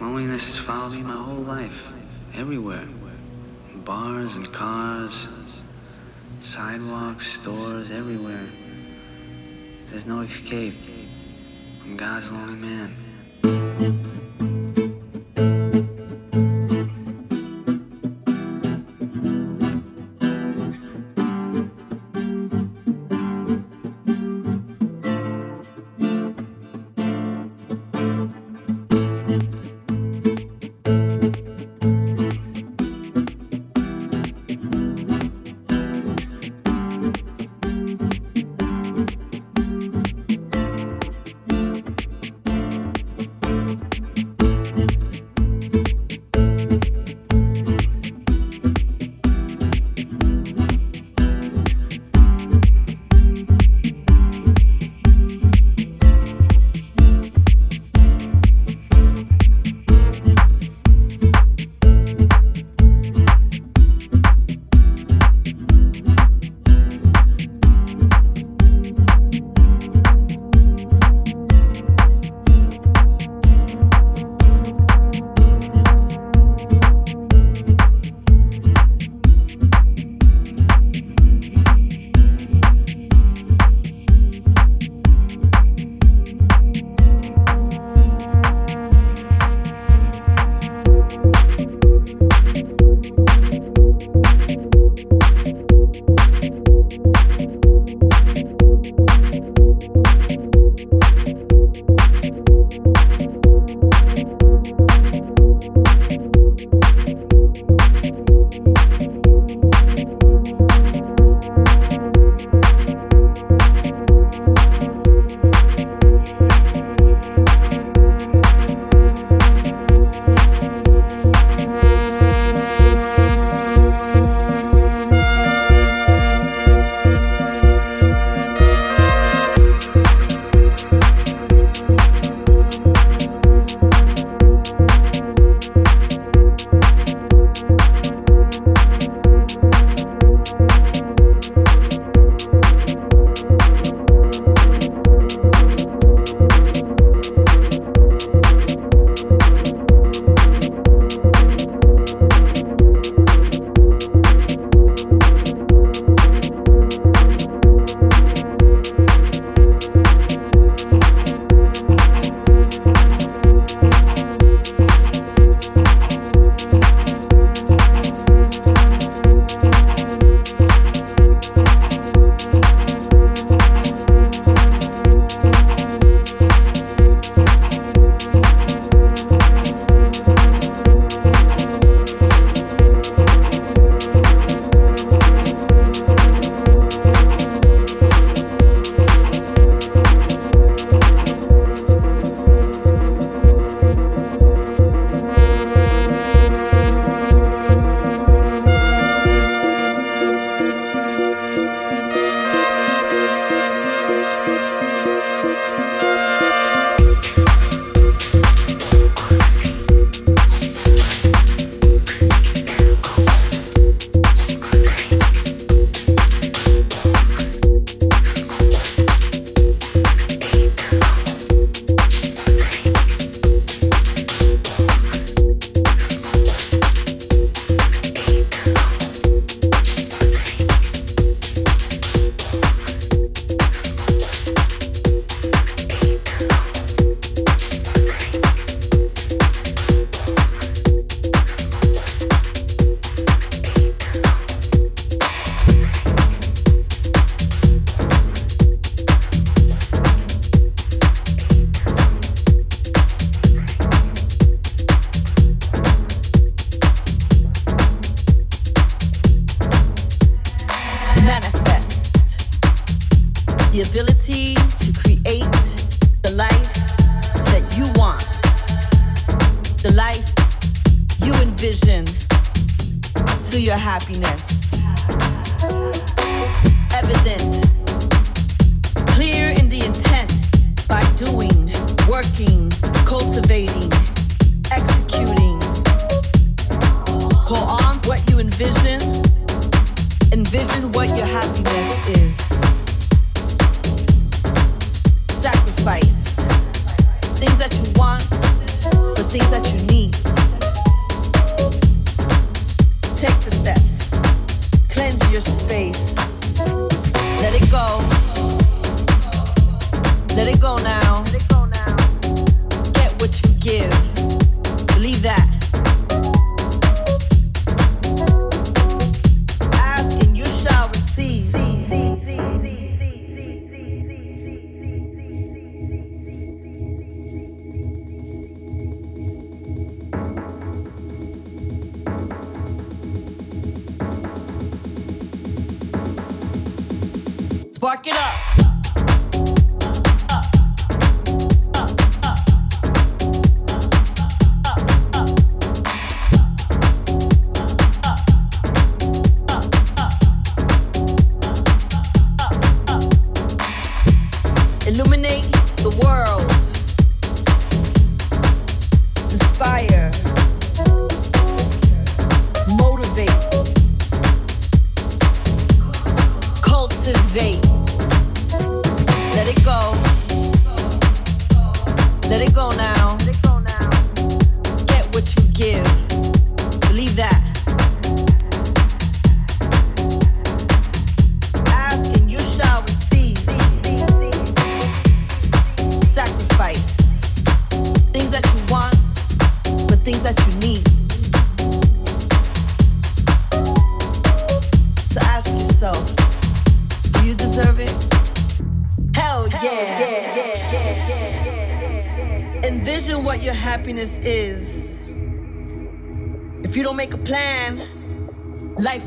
Loneliness has followed me my whole life, everywhere. In bars and cars, sidewalks, stores, everywhere. There's no escape. I'm God's lonely man.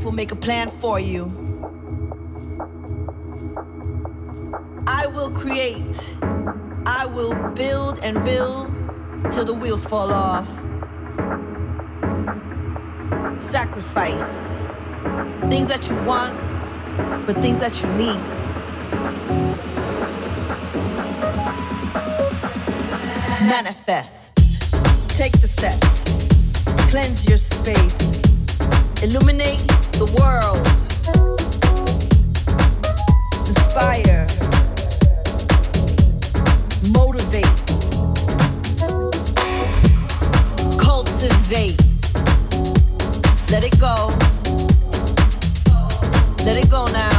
Make a plan for you. I will create, I will build and build till the wheels fall off. Sacrifice things that you want, but things that you need. Manifest. Take the steps. Cleanse your space. Illuminate the world. Inspire. Motivate. Cultivate. Let it go. Let it go now.